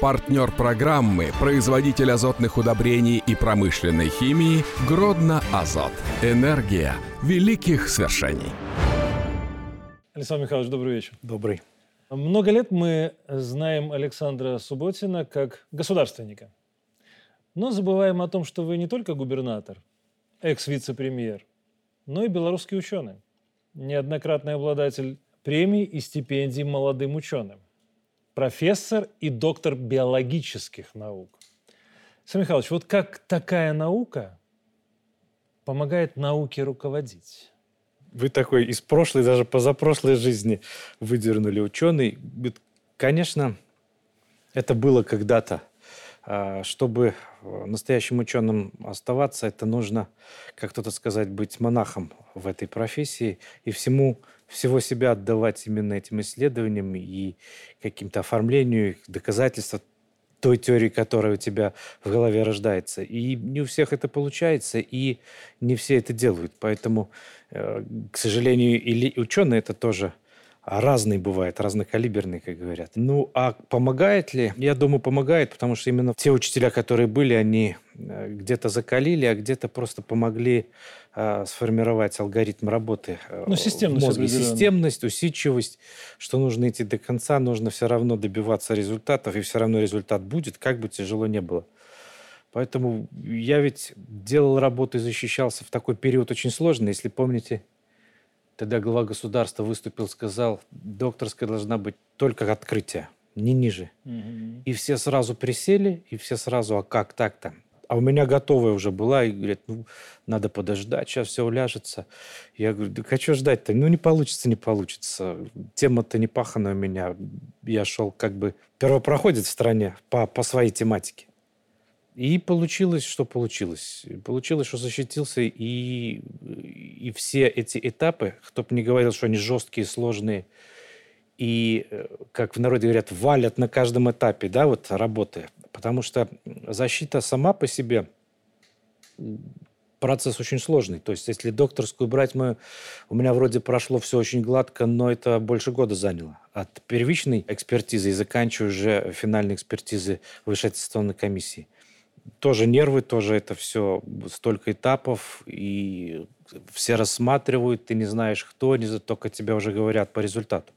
Партнер программы, производитель азотных удобрений и промышленной химии Гродно Азот. Энергия великих свершений. Александр Михайлович, добрый вечер. Добрый. Много лет мы знаем Александра Субботина как государственника. Но забываем о том, что вы не только губернатор, экс-вице-премьер, но и белорусский ученый, неоднократный обладатель премий и стипендий молодым ученым профессор и доктор биологических наук. Александр Михайлович, вот как такая наука помогает науке руководить? Вы такой из прошлой, даже позапрошлой жизни выдернули ученый. Конечно, это было когда-то. А, чтобы настоящим ученым оставаться, это нужно, как кто-то сказать, быть монахом в этой профессии и всему всего себя отдавать именно этим исследованиям и каким-то оформлению, доказательства той теории, которая у тебя в голове рождается. И не у всех это получается, и не все это делают. Поэтому, э, к сожалению, или ученые это тоже – разный бывает, разнокалиберный, как говорят. Ну, а помогает ли? Я думаю, помогает, потому что именно те учителя, которые были, они э, где-то закалили, а где-то просто помогли э, сформировать алгоритм работы э, ну, системность в мозге. Системность, усидчивость, что нужно идти до конца, нужно все равно добиваться результатов, и все равно результат будет, как бы тяжело не было. Поэтому я ведь делал работу и защищался в такой период очень сложный. Если помните, Тогда глава государства выступил, сказал, докторская должна быть только открытие, не ниже. Угу. И все сразу присели, и все сразу, а как так-то? А у меня готовая уже была, и говорят, ну, надо подождать, сейчас все уляжется. Я говорю, да хочу ждать-то? Ну, не получится, не получится. Тема-то не паханая у меня. Я шел как бы первопроходец в стране по, по своей тематике. И получилось, что получилось. Получилось, что защитился, и, и все эти этапы, кто бы не говорил, что они жесткие, сложные, и, э, как в народе говорят, валят на каждом этапе, да, вот работы. Потому что защита сама по себе процесс очень сложный. То есть, если докторскую брать, мы, у меня вроде прошло все очень гладко, но это больше года заняло. От первичной экспертизы и заканчивая уже финальной экспертизы высшей аттестационной комиссии тоже нервы, тоже это все столько этапов, и все рассматривают, ты не знаешь, кто, они только тебя уже говорят по результату.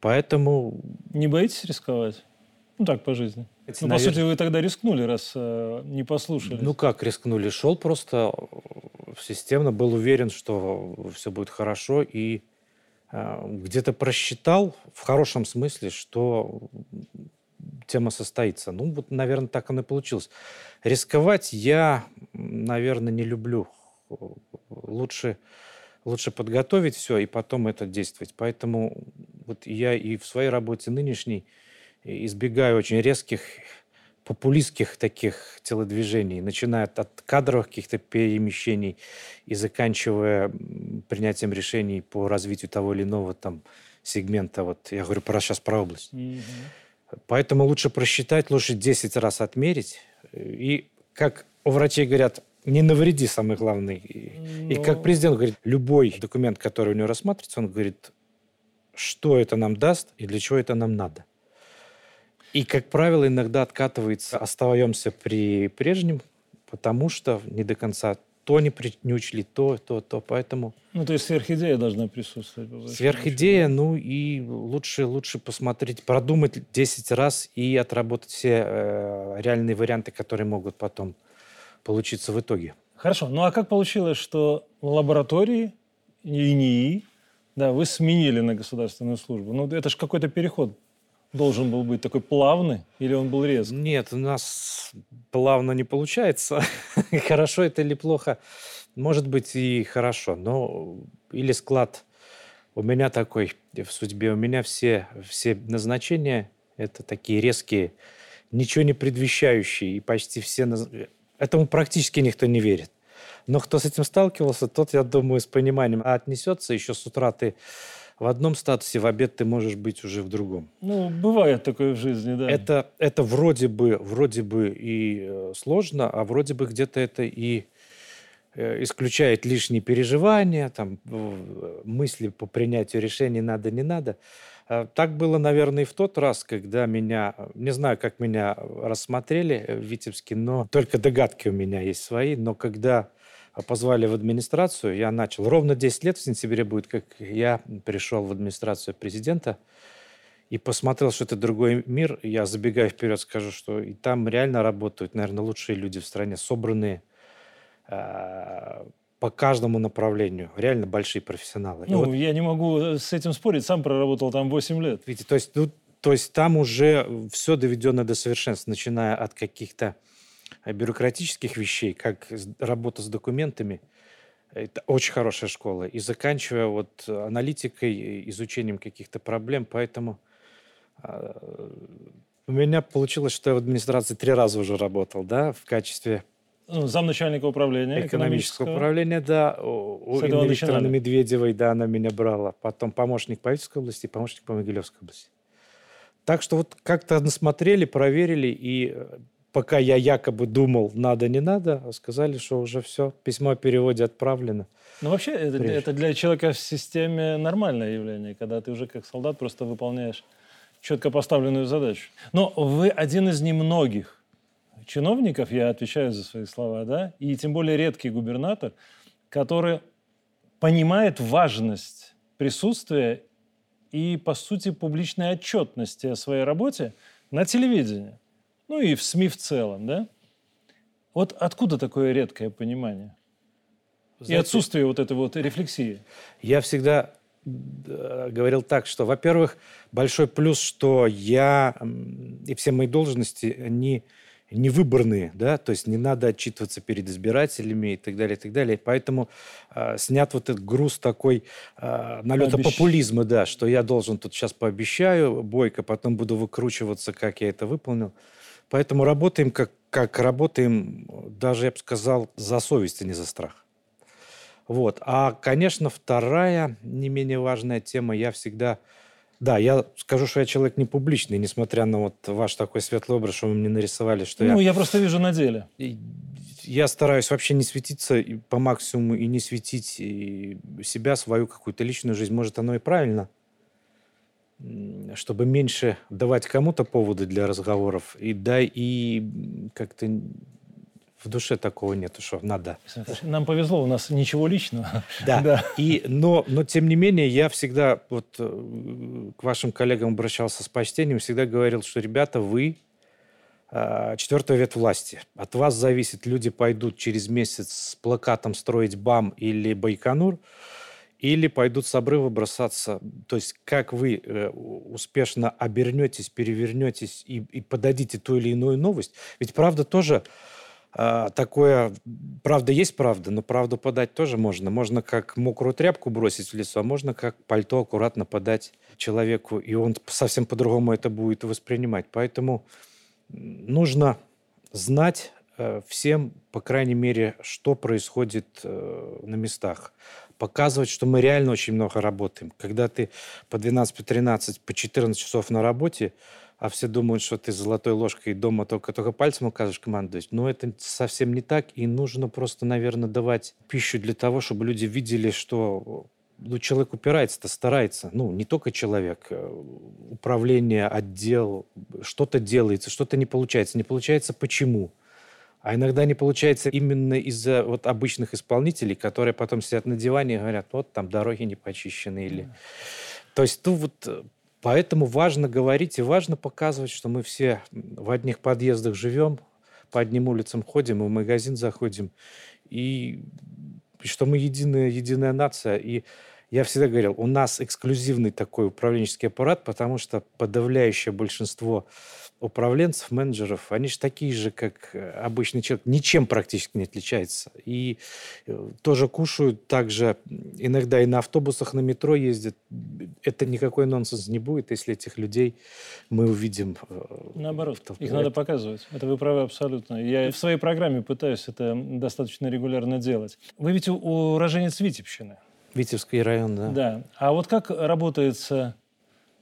Поэтому... Не боитесь рисковать? Ну так, по жизни. Эти, ну, наверное... по сути, вы тогда рискнули, раз э, не послушали. Ну как рискнули? Шел просто системно, был уверен, что все будет хорошо, и э, где-то просчитал в хорошем смысле, что тема состоится. Ну, вот, наверное, так оно и получилось. Рисковать я, наверное, не люблю. Лучше, лучше подготовить все и потом это действовать. Поэтому вот я и в своей работе нынешней избегаю очень резких популистских таких телодвижений, начиная от кадровых каких-то перемещений и заканчивая принятием решений по развитию того или иного там сегмента. Вот я говорю про сейчас про область. Mm-hmm. Поэтому лучше просчитать, лучше 10 раз отмерить. И, как у врачей говорят, не навреди, самый главный. Но... И как президент говорит, любой документ, который у него рассматривается, он говорит, что это нам даст и для чего это нам надо. И, как правило, иногда откатывается, остаемся при прежнем, потому что не до конца то не, при, не учли, то, то, то. Поэтому... Ну, то есть сверхидея должна присутствовать. Сверхидея, ну и лучше, лучше посмотреть, продумать 10 раз и отработать все э, реальные варианты, которые могут потом получиться в итоге. Хорошо. Ну а как получилось, что лаборатории и НИИ да, вы сменили на государственную службу? Ну, это же какой-то переход должен был быть такой плавный или он был резкий? Нет, у нас плавно не получается. хорошо это или плохо, может быть и хорошо, но или склад у меня такой в судьбе, у меня все, все назначения это такие резкие, ничего не предвещающие, и почти все... Этому практически никто не верит. Но кто с этим сталкивался, тот, я думаю, с пониманием отнесется. Еще с утра ты в одном статусе, в обед ты можешь быть уже в другом. Ну, бывает такое в жизни, да. Это, это вроде, бы, вроде бы и э, сложно, а вроде бы где-то это и э, исключает лишние переживания, там, мысли по принятию решений надо, не надо. Э, так было, наверное, и в тот раз, когда меня, не знаю, как меня рассмотрели в Витебске, но только догадки у меня есть свои, но когда позвали в администрацию, я начал, ровно 10 лет в сентябре будет, как я пришел в администрацию президента, и посмотрел, что это другой мир, я забегая вперед скажу, что и там реально работают, наверное, лучшие люди в стране, собранные, э, по каждому направлению. Реально большие профессионалы. Ну, вот, я не могу э, с этим спорить. Сам проработал там 8 лет. Видите, то есть, ну, то есть там уже все доведено до совершенства, начиная от каких-то бюрократических вещей, как работа с документами. Это очень хорошая школа. И заканчивая вот аналитикой, изучением каких-то проблем. Поэтому э, у меня получилось, что я в администрации три раза уже работал, да, в качестве ну, замначальника управления экономического, управления, да. У Викторовны Медведевой, да, она меня брала. Потом помощник Павеловской области, помощник по Могилевской области. Так что вот как-то насмотрели, проверили, и э, пока я якобы думал, надо, не надо, сказали, что уже все, письмо о переводе отправлено. Ну, вообще, это, это для человека в системе нормальное явление, когда ты уже как солдат просто выполняешь четко поставленную задачу. Но вы один из немногих чиновников, я отвечаю за свои слова, да, и тем более редкий губернатор, который понимает важность присутствия и, по сути, публичной отчетности о своей работе на телевидении, ну и в СМИ в целом, да? Вот откуда такое редкое понимание? Знаете, и отсутствие вот этой вот рефлексии. Я всегда говорил так, что, во-первых, большой плюс, что я и все мои должности, они невыборные, да, то есть не надо отчитываться перед избирателями и так далее, и так далее. Поэтому э, снят вот этот груз такой э, налета Обещ... популизма, да, что я должен тут сейчас пообещаю, бойко, потом буду выкручиваться, как я это выполнил. Поэтому работаем, как, как работаем, даже, я бы сказал, за совесть, а не за страх. Вот. А, конечно, вторая, не менее важная тема, я всегда да, я скажу, что я человек не публичный, несмотря на вот ваш такой светлый образ, что вы мне нарисовали, что ну, я... Ну, я просто вижу на деле. Я стараюсь вообще не светиться по максимуму и не светить себя, свою какую-то личную жизнь. Может, оно и правильно, чтобы меньше давать кому-то поводы для разговоров, и да, и как-то в душе такого нету, что надо. Нам повезло, у нас ничего личного. Да. да. И, но, но тем не менее, я всегда вот э, к вашим коллегам обращался с почтением, всегда говорил, что, ребята, вы э, четвертая ветвь власти. От вас зависит, люди пойдут через месяц с плакатом строить БАМ или Байконур, или пойдут с обрыва бросаться. То есть как вы э, успешно обернетесь, перевернетесь и, и подадите ту или иную новость. Ведь правда тоже а, такое, правда есть правда, но правду подать тоже можно. Можно как мокрую тряпку бросить в лицо, а можно как пальто аккуратно подать человеку, и он совсем по-другому это будет воспринимать. Поэтому нужно знать э, всем, по крайней мере, что происходит э, на местах. Показывать, что мы реально очень много работаем. Когда ты по 12, по 13, по 14 часов на работе, а все думают, что ты золотой ложкой дома только, только пальцем указываешь командовать. Но это совсем не так, и нужно просто, наверное, давать пищу для того, чтобы люди видели, что ну, человек упирается-то, старается. Ну, не только человек. Э, управление, отдел, что-то делается, что-то не получается. Не получается почему? А иногда не получается именно из-за вот обычных исполнителей, которые потом сидят на диване и говорят, вот там дороги не почищены. Или... То есть, ну вот э, Поэтому важно говорить и важно показывать, что мы все в одних подъездах живем, по одним улицам ходим, и в магазин заходим, и, и что мы единая, единая нация. И я всегда говорил, у нас эксклюзивный такой управленческий аппарат, потому что подавляющее большинство управленцев, менеджеров, они же такие же, как э, обычный человек, ничем практически не отличается. И э, тоже кушают, также иногда и на автобусах, на метро ездят. Это никакой нонсенс не будет, если этих людей мы увидим. Э, Наоборот, их надо показывать. Это вы правы абсолютно. Я в своей программе пытаюсь это достаточно регулярно делать. Вы ведь уроженец Витебщины. Витебский район, да. Да. А вот как работается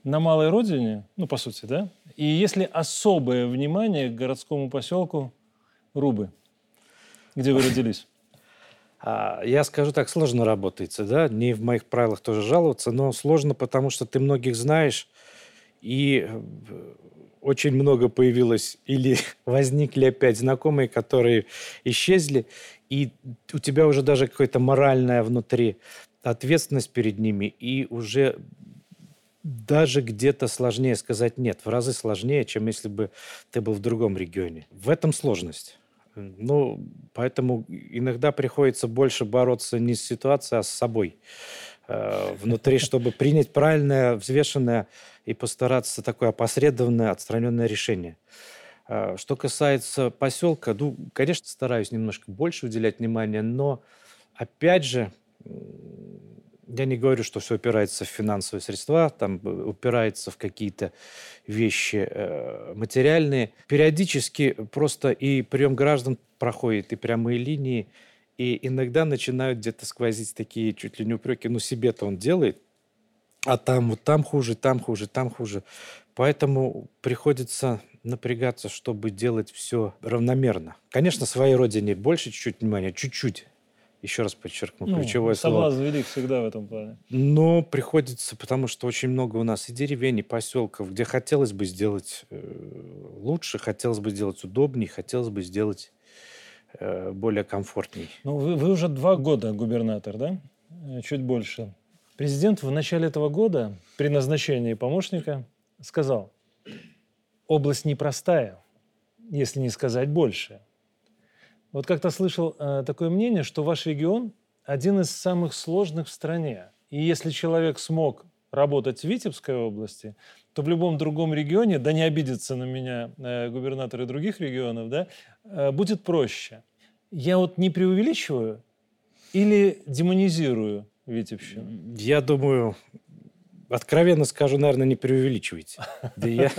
на малой родине, ну, по сути, да, и если особое внимание к городскому поселку Рубы, где вы родились? А, я скажу так, сложно работается, да, не в моих правилах тоже жаловаться, но сложно, потому что ты многих знаешь, и э, очень много появилось или возникли опять знакомые, которые исчезли, и у тебя уже даже какая-то моральная внутри ответственность перед ними, и уже даже где-то сложнее сказать нет, в разы сложнее, чем если бы ты был в другом регионе. В этом сложность. Ну, поэтому иногда приходится больше бороться не с ситуацией, а с собой э, внутри, чтобы принять правильное, взвешенное и постараться такое опосредованное, отстраненное решение. Э, что касается поселка, ну, конечно, стараюсь немножко больше уделять внимание, но опять же, я не говорю, что все упирается в финансовые средства, там э, упирается в какие-то вещи э, материальные. Периодически просто и прием граждан проходит, и прямые линии, и иногда начинают где-то сквозить такие чуть ли не упреки, ну себе-то он делает, а там вот там хуже, там хуже, там хуже. Поэтому приходится напрягаться, чтобы делать все равномерно. Конечно, своей родине больше чуть-чуть внимания, чуть-чуть, еще раз подчеркну, ну, ключевое соблазн слово. велик всегда в этом плане. Но приходится, потому что очень много у нас и деревень, и поселков, где хотелось бы сделать э, лучше, хотелось бы сделать удобнее, хотелось бы сделать э, более комфортней. Ну, вы, вы уже два года губернатор, да? Э, чуть больше. Президент в начале этого года при назначении помощника сказал, область непростая, если не сказать больше – вот как-то слышал э, такое мнение, что ваш регион один из самых сложных в стране. И если человек смог работать в Витебской области, то в любом другом регионе, да не обидится на меня э, губернаторы других регионов, да, э, будет проще. Я вот не преувеличиваю или демонизирую Витебщину? Я думаю, откровенно скажу, наверное, не преувеличивайте. Да я,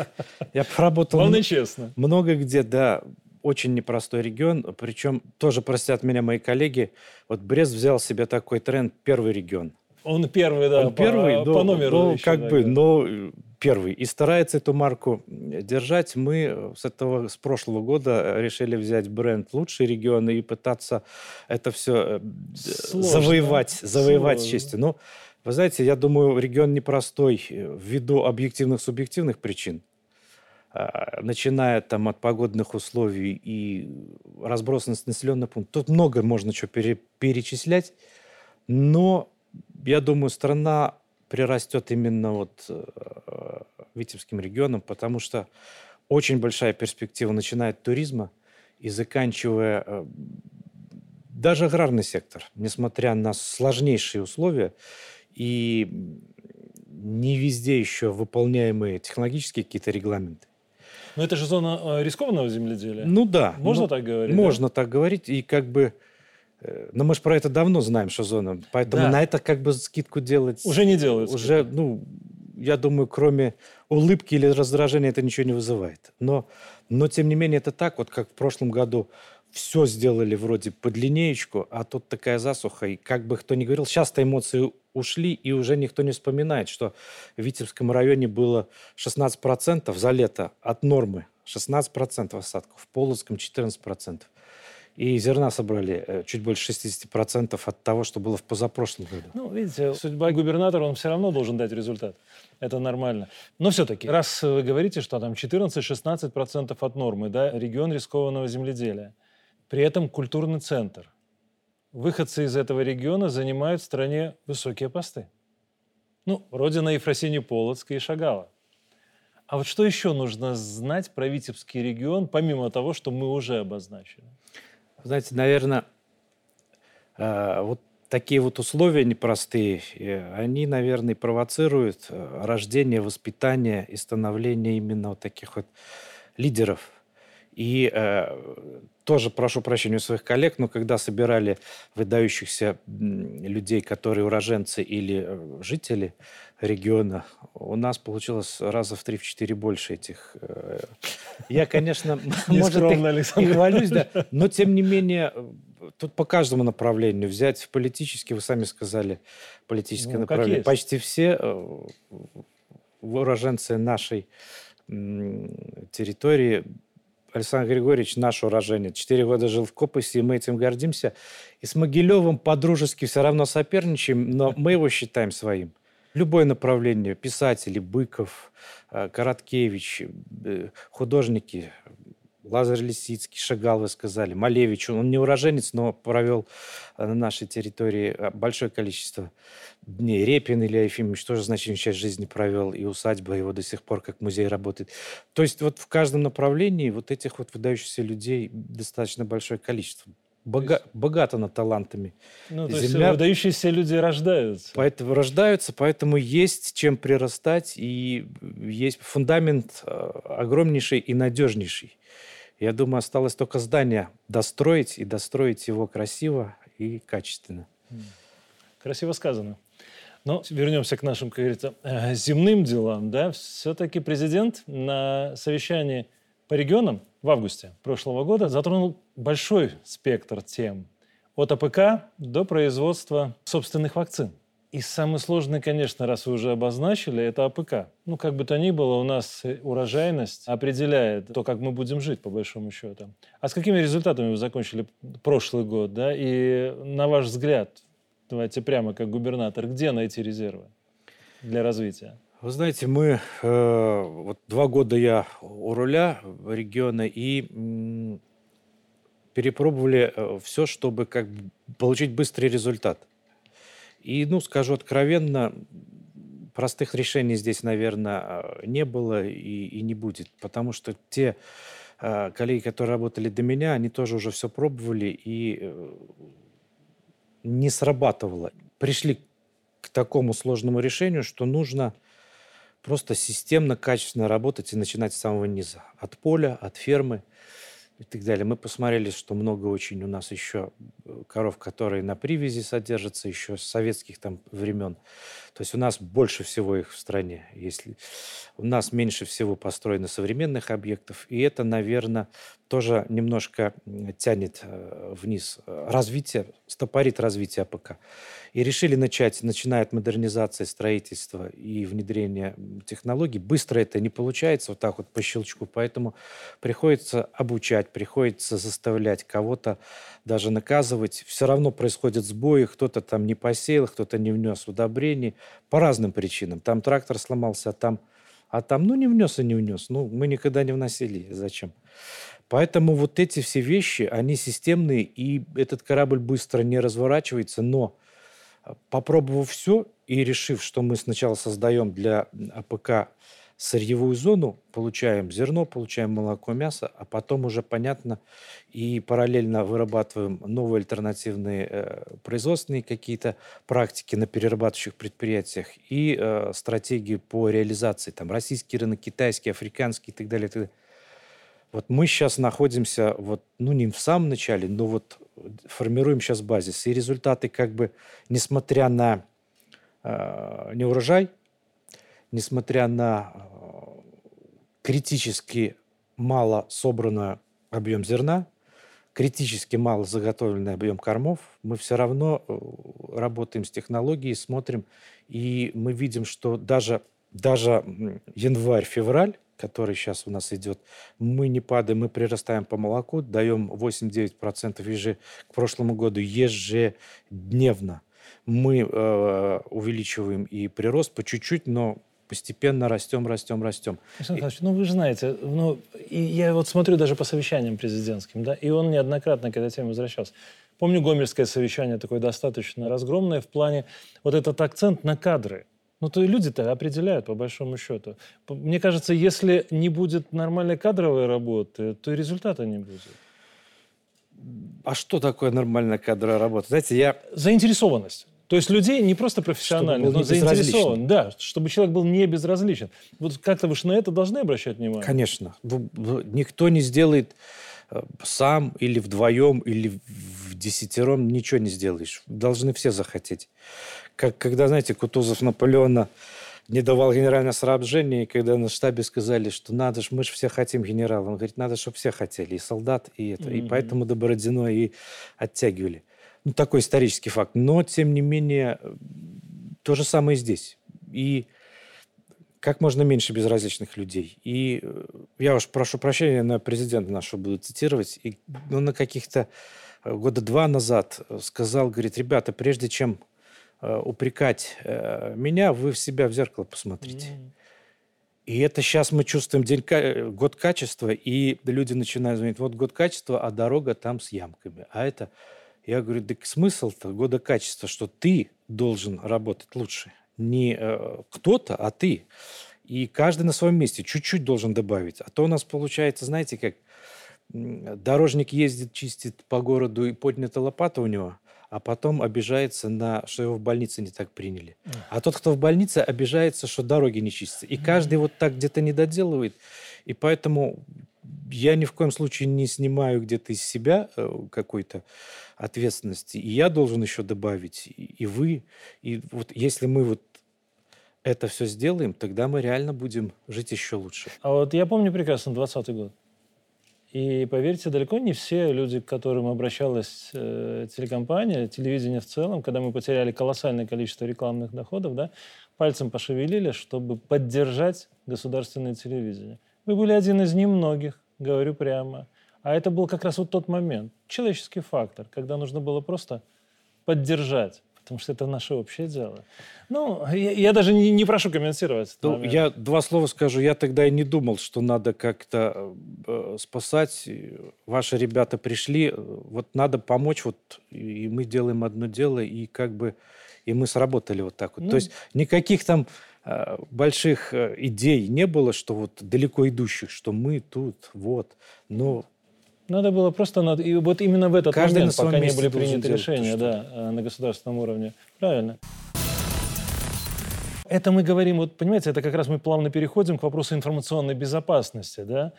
я поработал... Главное, честно. Много где, да очень непростой регион, причем тоже простят меня мои коллеги, вот Брест взял себе такой тренд «первый регион». Он первый, да, Он по, первый, по, по номеру. Ну, еще, как да, бы, да. но первый. И старается эту марку держать. Мы с этого, с прошлого года решили взять бренд «Лучший регион» и пытаться это все э, Сложно. завоевать, завоевать Сложно. честью. Ну, вы знаете, я думаю, регион непростой ввиду объективных, субъективных причин. А, начиная там от погодных условий и разбросанность населенных пунктов. Тут много можно что пере, перечислять, но я думаю, страна прирастет именно вот э, Витебским регионом, потому что очень большая перспектива, начиная от туризма и заканчивая э, даже аграрный сектор, несмотря на сложнейшие условия и не везде еще выполняемые технологические какие-то регламенты. Но это же зона э, рискованного земледелия. Ну да. Можно ну, так говорить? Можно да? так говорить. И как бы... Э, но мы же про это давно знаем, что зона. Поэтому да. на это как бы скидку делать... Уже не делают. Уже, ну, я думаю, кроме улыбки или раздражения это ничего не вызывает. Но, но тем не менее, это так, вот как в прошлом году все сделали вроде под линеечку, а тут такая засуха. И как бы кто ни говорил, сейчас-то эмоции ушли, и уже никто не вспоминает, что в Витебском районе было 16% за лето от нормы. 16% осадков, в Полоцком 14%. И зерна собрали э, чуть больше 60% от того, что было в позапрошлом году. Ну, видите, судьба губернатора, он все равно должен дать результат. Это нормально. Но все-таки, раз вы говорите, что там 14-16% от нормы, да, регион рискованного земледелия – при этом культурный центр. Выходцы из этого региона занимают в стране высокие посты. Ну, родина Ефросини Полоцка и Шагала. А вот что еще нужно знать про Витебский регион, помимо того, что мы уже обозначили? Знаете, наверное, э, вот такие вот условия непростые, они, наверное, провоцируют э, рождение, воспитание и становление именно вот таких вот лидеров. И э, тоже прошу прощения у своих коллег, но когда собирали выдающихся людей, которые уроженцы или э, жители региона, у нас получилось раза в три-четыре больше этих. Э, я, конечно, может, и хвалюсь, да, но тем не менее, тут по каждому направлению взять в политически, вы сами сказали, политическое ну, направление. Почти все э, уроженцы нашей территории Александр Григорьевич наш уроженец. Четыре года жил в Копосе, и мы этим гордимся. И с Могилевым по-дружески все равно соперничаем, но мы его считаем своим. Любое направление, писатели, Быков, э, Короткевич, э, художники, Лазарь Лисицкий, Шагал, вы сказали, Малевич. Он не уроженец, но провел э, на нашей территории большое количество дней. Репин Илья Ефимович тоже значительную часть жизни провел, и усадьба его до сих пор как музей работает. То есть вот в каждом направлении вот этих вот выдающихся людей достаточно большое количество. Бога, есть... богато на талантами. Ну, то Земля... есть выдающиеся люди рождаются. Поэтому рождаются, поэтому есть чем прирастать, и есть фундамент э, огромнейший и надежнейший. Я думаю, осталось только здание достроить, и достроить его красиво и качественно. Красиво сказано. Но вернемся к нашим, как говорится, э, земным делам. Да? Все-таки президент на совещании по регионам в августе прошлого года затронул большой спектр тем. От АПК до производства собственных вакцин. И самый сложный, конечно, раз вы уже обозначили, это АПК. Ну, как бы то ни было, у нас урожайность определяет то, как мы будем жить, по большому счету. А с какими результатами вы закончили прошлый год, да? И на ваш взгляд, давайте прямо как губернатор, где найти резервы для развития? Вы знаете, мы э, вот два года я у руля региона и м, перепробовали э, все, чтобы как получить быстрый результат. И, ну, скажу откровенно, простых решений здесь, наверное, не было и, и не будет, потому что те э, коллеги, которые работали до меня, они тоже уже все пробовали и э, не срабатывало. Пришли к такому сложному решению, что нужно просто системно, качественно работать и начинать с самого низа. От поля, от фермы и так далее. Мы посмотрели, что много очень у нас еще э, коров, которые на привязи содержатся еще с советских там времен. То есть у нас больше всего их в стране. Если у нас меньше всего построено современных объектов, и это, наверное, тоже немножко тянет э, вниз развитие, стопорит развитие АПК. И решили начать, начиная от модернизации строительства и внедрения технологий. Быстро это не получается, вот так вот по щелчку, поэтому приходится обучать, приходится заставлять кого-то даже наказывать. Все равно происходят сбои, кто-то там не посеял, кто-то не внес удобрений по разным причинам. Там трактор сломался, а там, а там ну не внес и не внес. Ну, мы никогда не вносили. Зачем? Поэтому вот эти все вещи, они системные, и этот корабль быстро не разворачивается, но а, попробовав все и решив, что мы сначала создаем для АПК сырьевую зону, получаем зерно, получаем молоко, мясо, а потом уже понятно и параллельно вырабатываем новые альтернативные э, производственные какие-то практики на перерабатывающих предприятиях и э, стратегии по реализации, там российский рынок, китайский, африканский и так далее. И так далее. Вот мы сейчас находимся, вот, ну не в самом начале, но вот формируем сейчас базис. И результаты как бы, несмотря на э, неурожай, несмотря на э, критически мало собранный объем зерна, критически мало заготовленный объем кормов, мы все равно э, работаем с технологией, смотрим, и мы видим, что даже, даже январь-февраль, который сейчас у нас идет, мы не падаем, мы прирастаем по молоку, даем 8-9% еже, к прошлому году ежедневно. Мы э, увеличиваем и прирост по чуть-чуть, но постепенно растем, растем, растем. Александр и... ну вы же знаете, ну, и я вот смотрю даже по совещаниям президентским, да, и он неоднократно к этой теме возвращался. Помню Гомельское совещание такое достаточно разгромное в плане вот этот акцент на кадры. Ну, то и люди-то определяют, по большому счету. Мне кажется, если не будет нормальной кадровой работы, то и результата не будет. А что такое нормальная кадровая работа? Знаете, я... Заинтересованность. То есть людей не просто профессионально, но заинтересован. Да, чтобы человек был не безразличен. Вот как-то вы же на это должны обращать внимание. Конечно. Никто не сделает э, сам или вдвоем, или в десятером ничего не сделаешь. Должны все захотеть. Как когда, знаете, Кутузов Наполеона не давал генеральное снабжение, и когда на штабе сказали, что надо же, мы же все хотим генерала. Он говорит, надо, чтобы все хотели, и солдат, и это. Mm-hmm. И поэтому до Бородино и оттягивали. Ну, такой исторический факт. Но, тем не менее, то же самое здесь. И как можно меньше безразличных людей. И э, я уж прошу прощения, на президента нашего буду цитировать, и ну, на каких-то э, года два назад сказал, говорит, ребята, прежде чем э, упрекать э, меня, вы в себя в зеркало посмотрите. И это сейчас мы чувствуем день, год качества, и люди начинают звонить, вот год качества, а дорога там с ямками. А это, я говорю, так смысл-то года качества, что ты должен работать лучше. Не э, кто-то, а ты. И каждый на своем месте чуть-чуть должен добавить. А то у нас получается, знаете, как дорожник ездит, чистит по городу, и поднята лопата у него, а потом обижается на, что его в больнице не так приняли. А тот, кто в больнице, обижается, что дороги не чистятся. И каждый вот так где-то не доделывает. И поэтому я ни в коем случае не снимаю где-то из себя э, какой-то ответственности. И я должен еще добавить, и вы. И вот если мы вот это все сделаем, тогда мы реально будем жить еще лучше. А вот я помню прекрасно 20 год. И поверьте, далеко не все люди, к которым обращалась э, телекомпания, телевидение в целом, когда мы потеряли колоссальное количество рекламных доходов, да, пальцем пошевелили, чтобы поддержать государственное телевидение. Вы были один из немногих, говорю прямо. А это был как раз вот тот момент, человеческий фактор, когда нужно было просто поддержать потому что это наше общее дело. Ну, я, я даже не, не прошу комментировать. Ну, я два слова скажу. Я тогда и не думал, что надо как-то э, спасать. Ваши ребята пришли, вот надо помочь, вот и мы делаем одно дело, и как бы и мы сработали вот так вот. Ну, То есть никаких там больших э, идей не было, что вот далеко идущих, что мы тут, вот. Но надо было просто... Над... И вот именно в этот Каждый момент, пока не были приняты решения да, э, на государственном уровне. Правильно. Это мы говорим, вот понимаете, это как раз мы плавно переходим к вопросу информационной безопасности. Да?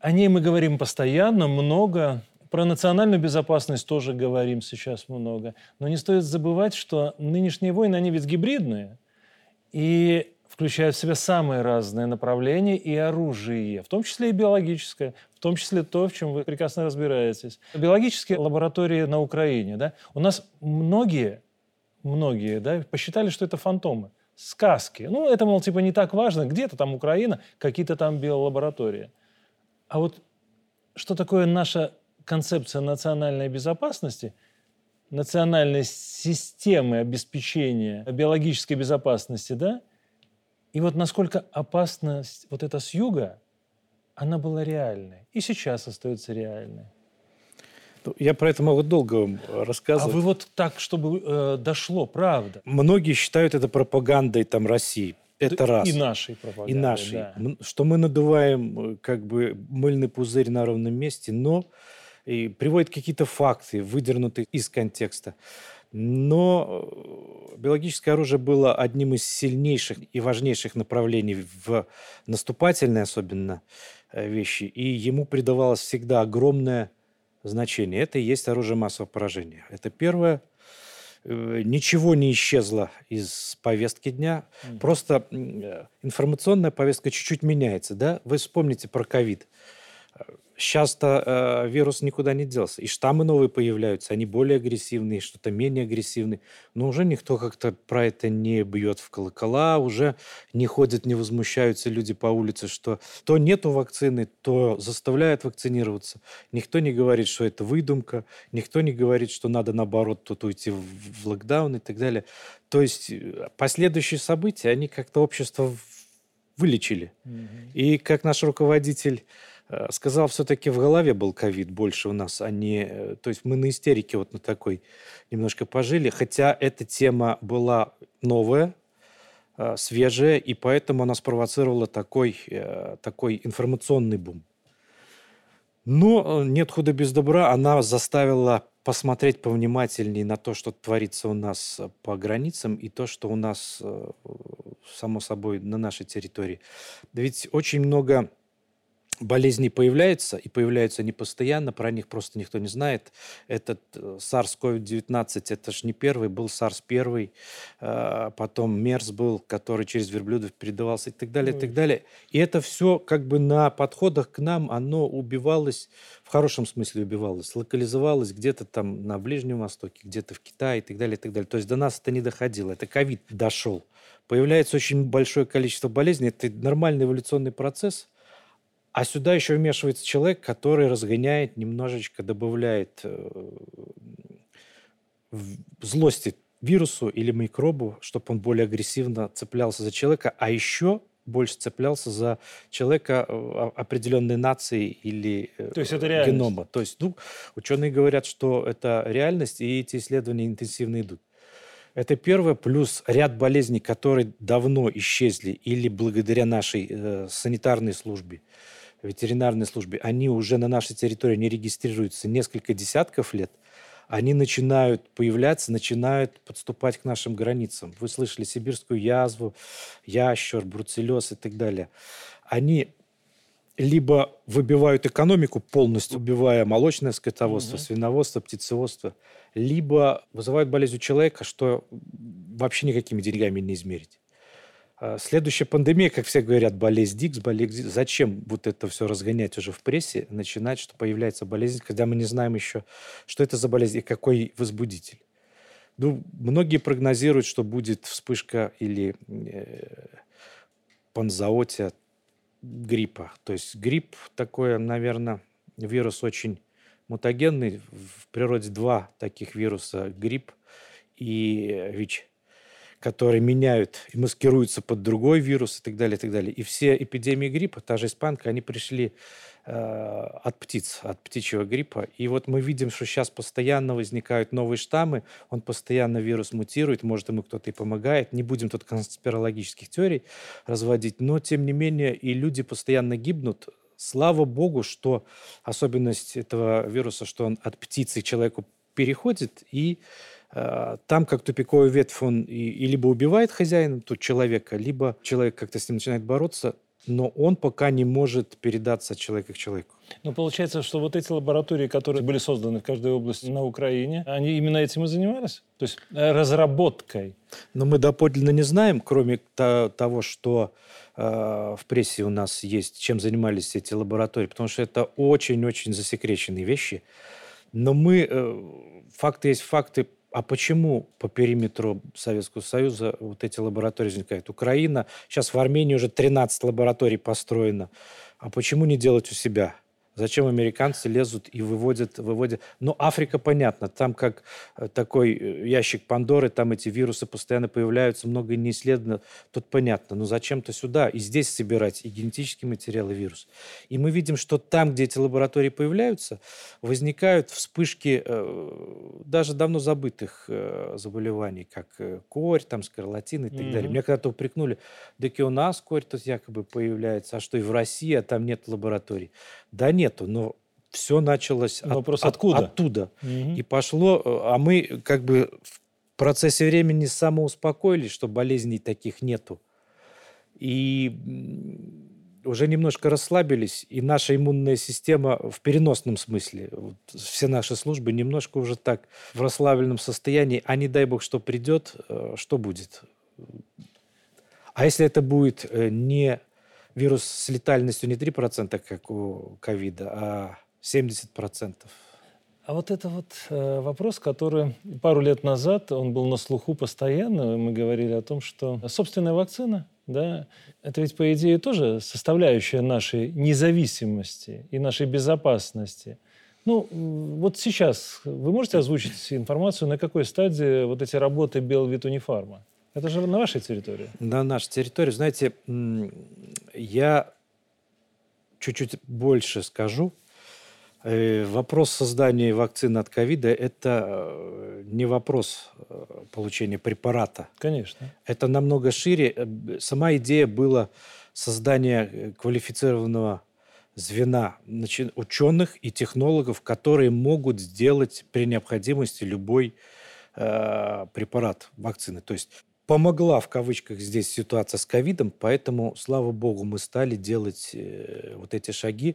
О ней мы говорим постоянно, много. Про национальную безопасность тоже говорим сейчас много. Но не стоит забывать, что нынешние войны, они ведь гибридные. И включает в себя самые разные направления и оружие, в том числе и биологическое, в том числе то, в чем вы прекрасно разбираетесь. Биологические лаборатории на Украине. Да? У нас многие, многие да, посчитали, что это фантомы, сказки. Ну, это, мол, типа не так важно, где-то там Украина, какие-то там биолаборатории. А вот что такое наша концепция национальной безопасности – национальной системы обеспечения биологической безопасности, да, и вот насколько опасность вот эта с юга, она была реальной. И сейчас остается реальной. Ну, я про это могу долго вам рассказывать. А вы вот так, чтобы э, дошло, правда? Многие считают это пропагандой там России. Это да, раз. И нашей пропагандой. И нашей. Да. Что мы надуваем э, как бы мыльный пузырь на ровном месте, но и приводит какие-то факты, выдернутые из контекста. Но э, биологическое оружие было одним из сильнейших и важнейших направлений в наступательной особенно э, вещи, и ему придавалось всегда огромное значение. Это и есть оружие массового поражения. Это первое. Э, ничего не исчезло из повестки дня. Просто информационная повестка чуть-чуть меняется. Да? Вы вспомните про ковид. Сейчас-то э, вирус никуда не делся. И штаммы новые появляются, они более агрессивные, что-то менее агрессивные. Но уже никто как-то про это не бьет в колокола, уже не ходят, не возмущаются люди по улице, что то нету вакцины, то заставляют вакцинироваться. Никто не говорит, что это выдумка, никто не говорит, что надо наоборот тут уйти в, в локдаун и так далее. То есть э, последующие события, они как-то общество вылечили. Mm-hmm. И как наш руководитель сказал, все-таки в голове был ковид больше у нас, а не... Э, то есть мы на истерике вот на такой немножко пожили, хотя эта тема была новая, э, свежая, и поэтому она спровоцировала такой, такой информационный бум. Но нет худа без добра, она заставила посмотреть повнимательнее на то, что творится у нас по границам, и то, что у нас, само собой, на нашей территории. Ведь очень много болезни появляются, и появляются они постоянно, про них просто никто не знает. Этот э, SARS-CoV-19, это же не первый, был SARS первый, э, потом MERS был, который через верблюдов передавался и так далее, и так далее. И это все как бы на подходах к нам, оно убивалось, в хорошем смысле убивалось, локализовалось где-то там на Ближнем Востоке, где-то в Китае и так далее, и так далее. То есть до нас это не доходило, это ковид дошел. Появляется очень большое количество болезней, это нормальный эволюционный процесс – а сюда еще вмешивается человек, который разгоняет, немножечко добавляет э, злости вирусу или микробу, чтобы он более агрессивно цеплялся за человека, а еще больше цеплялся за человека э, определенной нации или э, То есть это реальность. генома. То есть ну, ученые говорят, что это реальность, и эти исследования интенсивно идут. Это первое, плюс ряд болезней, которые давно исчезли или благодаря нашей э, санитарной службе, ветеринарной службе, они уже на нашей территории не регистрируются несколько десятков лет, они начинают появляться, начинают подступать к нашим границам. Вы слышали сибирскую язву, ящер, бруцеллез и так далее. Они либо выбивают экономику полностью, убивая молочное скотоводство, угу. свиноводство, птицеводство, либо вызывают болезнь у человека, что вообще никакими деньгами не измерить. А, следующая пандемия, как все говорят, болезнь Дикс, болезнь Зачем вот это все разгонять уже в прессе, начинать, что появляется болезнь, когда мы не знаем еще, что это за болезнь и какой возбудитель? Ну, многие прогнозируют, что будет вспышка или э, панзоотия гриппа. То есть грипп такое, наверное, вирус очень мутагенный. В природе два таких вируса – грипп и ВИЧ которые меняют и маскируются под другой вирус и так далее, и так далее. И все эпидемии гриппа, та же испанка, они пришли э, от птиц, от птичьего гриппа. И вот мы видим, что сейчас постоянно возникают новые штаммы, он постоянно вирус мутирует, может, ему кто-то и помогает. Не будем тут конспирологических теорий разводить, но, тем не менее, и люди постоянно гибнут. Слава богу, что особенность этого вируса, что он от птицы к человеку переходит, и там, как тупиковый ветвь, он и, и либо убивает хозяина, тут человека, либо человек как-то с ним начинает бороться, но он пока не может передаться от человека к человеку. Ну, получается, что вот эти лаборатории, которые были созданы в каждой области на Украине, они именно этим и занимались? То есть э, разработкой? Но мы доподлинно не знаем, кроме того, что э, в прессе у нас есть, чем занимались эти лаборатории, потому что это очень-очень засекреченные вещи. Но мы, э, факты есть факты, а почему по периметру Советского Союза вот эти лаборатории возникают? Украина, сейчас в Армении уже 13 лабораторий построено. А почему не делать у себя? Зачем американцы лезут и выводят, выводят? Ну, Африка, понятно, там как э, такой э, ящик Пандоры, там эти вирусы постоянно появляются, много не исследовано, тут понятно. Но зачем-то сюда и здесь собирать и генетический материал, и вирус. И мы видим, что там, где эти лаборатории появляются, возникают вспышки э, даже давно забытых заболеваний, как корь, там, скарлатин и так mm-hmm. далее. Меня когда-то упрекнули, да и у нас корь тут якобы появляется, а что и в России, а там нет лабораторий. Да нету, но все началось Вопрос от, откуда? оттуда. Угу. И пошло, а мы как бы в процессе времени самоуспокоились, что болезней таких нету. И уже немножко расслабились, и наша иммунная система в переносном смысле, вот все наши службы немножко уже так в расслабленном состоянии, а не дай бог, что придет, э, что будет? А если это будет э, не вирус с летальностью не 3%, как у ковида, а 70%. А вот это вот э, вопрос, который пару лет назад, он был на слуху постоянно, мы говорили о том, что собственная вакцина, да, это ведь, по идее, тоже составляющая нашей независимости и нашей безопасности. Ну, вот сейчас вы можете озвучить информацию, на какой стадии вот эти работы Белвит Унифарма? Это же на вашей территории. На нашей территории. Знаете, я чуть-чуть больше скажу. Э, вопрос создания вакцины от ковида – это э, не вопрос э, получения препарата. Конечно. Это намного шире. Сама идея была создания квалифицированного звена ученых и технологов, которые могут сделать при необходимости любой препарат вакцины. То есть помогла в кавычках здесь ситуация с ковидом, поэтому, слава богу, мы стали делать э, вот эти шаги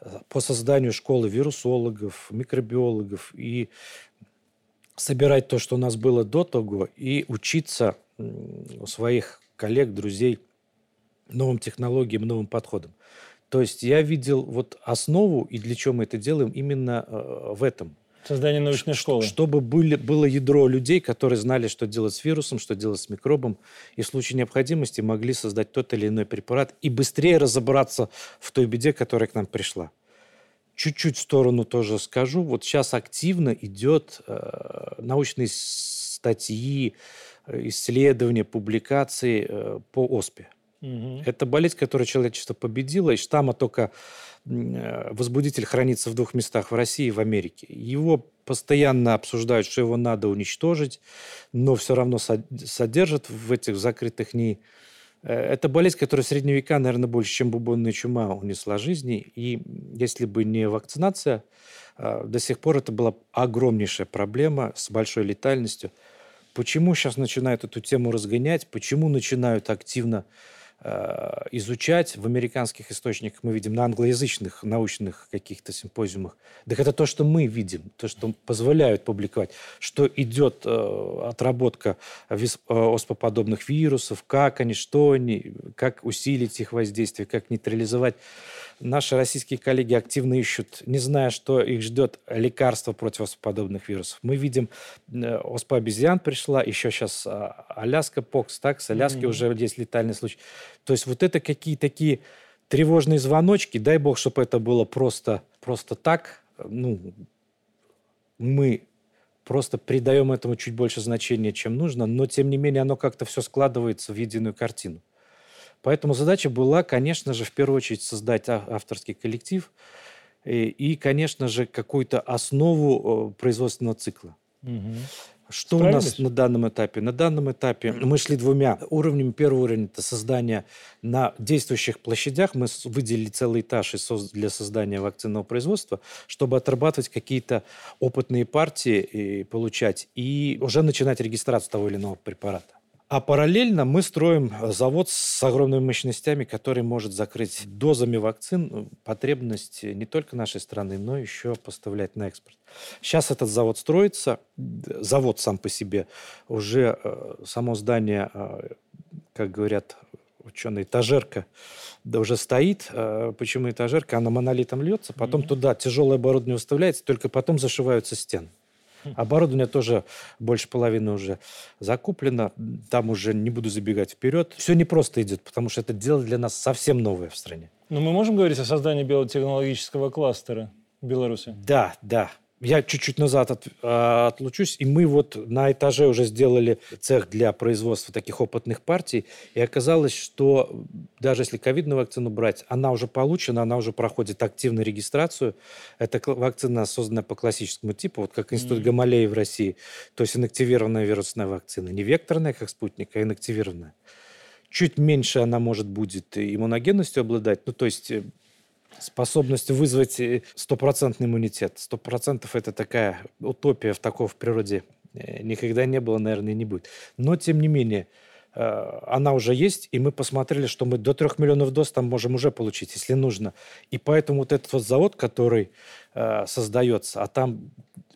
э, по созданию школы вирусологов, микробиологов и собирать то, что у нас было до того, и учиться у своих коллег, друзей новым технологиям, новым подходам. То есть я видел вот основу, и для чего мы это делаем, именно э, в этом. Создание научной школы. Чтобы были, было ядро людей, которые знали, что делать с вирусом, что делать с микробом, и в случае необходимости могли создать тот или иной препарат и быстрее разобраться в той беде, которая к нам пришла. Чуть-чуть в сторону тоже скажу. Вот сейчас активно идет э, научные статьи, э, исследования, публикации э, по ОСПе. Угу. Это болезнь, которую человечество победило, и штамма только э, возбудитель хранится в двух местах в России и в Америке. Его постоянно обсуждают, что его надо уничтожить, но все равно содержат в этих закрытых НИИ. Э, это болезнь, которая в средние века, наверное, больше, чем бубонная чума, унесла жизни. И если бы не вакцинация, э, до сих пор это была огромнейшая проблема с большой летальностью. Почему сейчас начинают эту тему разгонять? Почему начинают активно изучать в американских источниках, мы видим на англоязычных научных каких-то симпозиумах. Так это то, что мы видим, то, что позволяют публиковать, что идет э, отработка вис, э, оспоподобных вирусов, как они, что они, как усилить их воздействие, как нейтрализовать. Наши российские коллеги активно ищут, не зная, что их ждет лекарство против оспоподобных вирусов. Мы видим, э, оспа обезьян пришла, еще сейчас а, Аляска Покс, так, с Аляски mm-hmm. уже есть летальный случай. То есть вот это какие такие тревожные звоночки, дай бог, чтобы это было просто, просто так, ну, мы просто придаем этому чуть больше значения, чем нужно, но тем не менее оно как-то все складывается в единую картину. Поэтому задача была, конечно же, в первую очередь создать авторский коллектив и, и конечно же, какую-то основу производственного цикла. Угу. Что Справились? у нас на данном этапе? На данном этапе мы шли двумя уровнями. Первый уровень – это создание на действующих площадях. Мы выделили целый этаж для создания вакцинного производства, чтобы отрабатывать какие-то опытные партии и получать, и уже начинать регистрацию того или иного препарата. А параллельно мы строим э, завод с огромными мощностями, который может закрыть дозами вакцин э, потребность не только нашей страны, но еще поставлять на экспорт. Сейчас этот завод строится. Завод сам по себе уже э, само здание, как говорят ученые, этажерка да, уже стоит. Почему этажерка? Она монолитом льется, потом mm-hmm. туда тяжелое оборудование выставляется, только потом зашиваются стены. Оборудование тоже больше половины уже закуплено. Там уже не буду забегать вперед. Все не просто идет, потому что это дело для нас совсем новое в стране. Но мы можем говорить о создании биотехнологического кластера в Беларуси? Да, да я чуть-чуть назад от, а, отлучусь, и мы вот на этаже уже сделали цех для производства таких опытных партий, и оказалось, что даже если ковидную вакцину брать, она уже получена, она уже проходит активную регистрацию. Это вакцина, созданная по классическому типу, вот как институт mm-hmm. Гамалеи в России, то есть инактивированная вирусная вакцина, не векторная, как спутник, а инактивированная. Чуть меньше она может будет иммуногенностью обладать, ну то есть э, способность вызвать э, стопроцентный иммунитет. Сто процентов это такая утопия в такого в природе э, никогда не было, наверное, не будет. Но, тем не менее, э, она уже есть, и мы посмотрели, что мы до трех миллионов доз там можем уже получить, если нужно. И поэтому вот этот вот завод, который создается, а там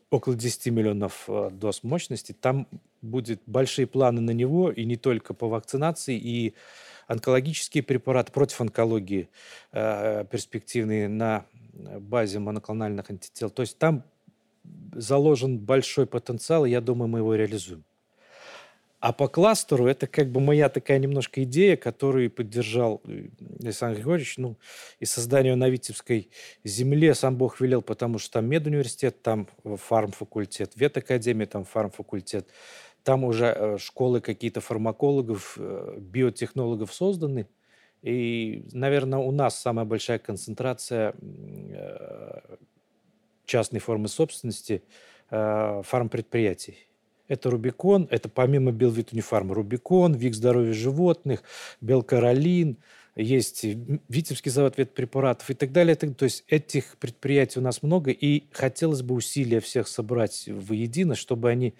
около 10 миллионов доз мощности, там будет большие планы на него, и не только по вакцинации, и онкологические препараты против онкологии э, перспективные на базе моноклональных антител. То есть там заложен большой потенциал, и я думаю, мы его реализуем. А по кластеру это как бы моя такая немножко идея, которую поддержал э, Александр Григорьевич. Ну, и создание на Витебской земле сам Бог велел, потому что там медуниверситет, там фармфакультет, ветакадемия, там фармфакультет. Там уже э, школы какие-то фармакологов, э, биотехнологов созданы. И, наверное, у нас самая большая концентрация э, частной формы собственности фармпредприятий. Это Рубикон, это помимо Белвитунифарма Рубикон, Вик здоровья животных, Белкаролин, есть Витебский завод ветпрепаратов и так далее. То есть этих предприятий у нас много, и хотелось бы усилия всех собрать воедино, чтобы они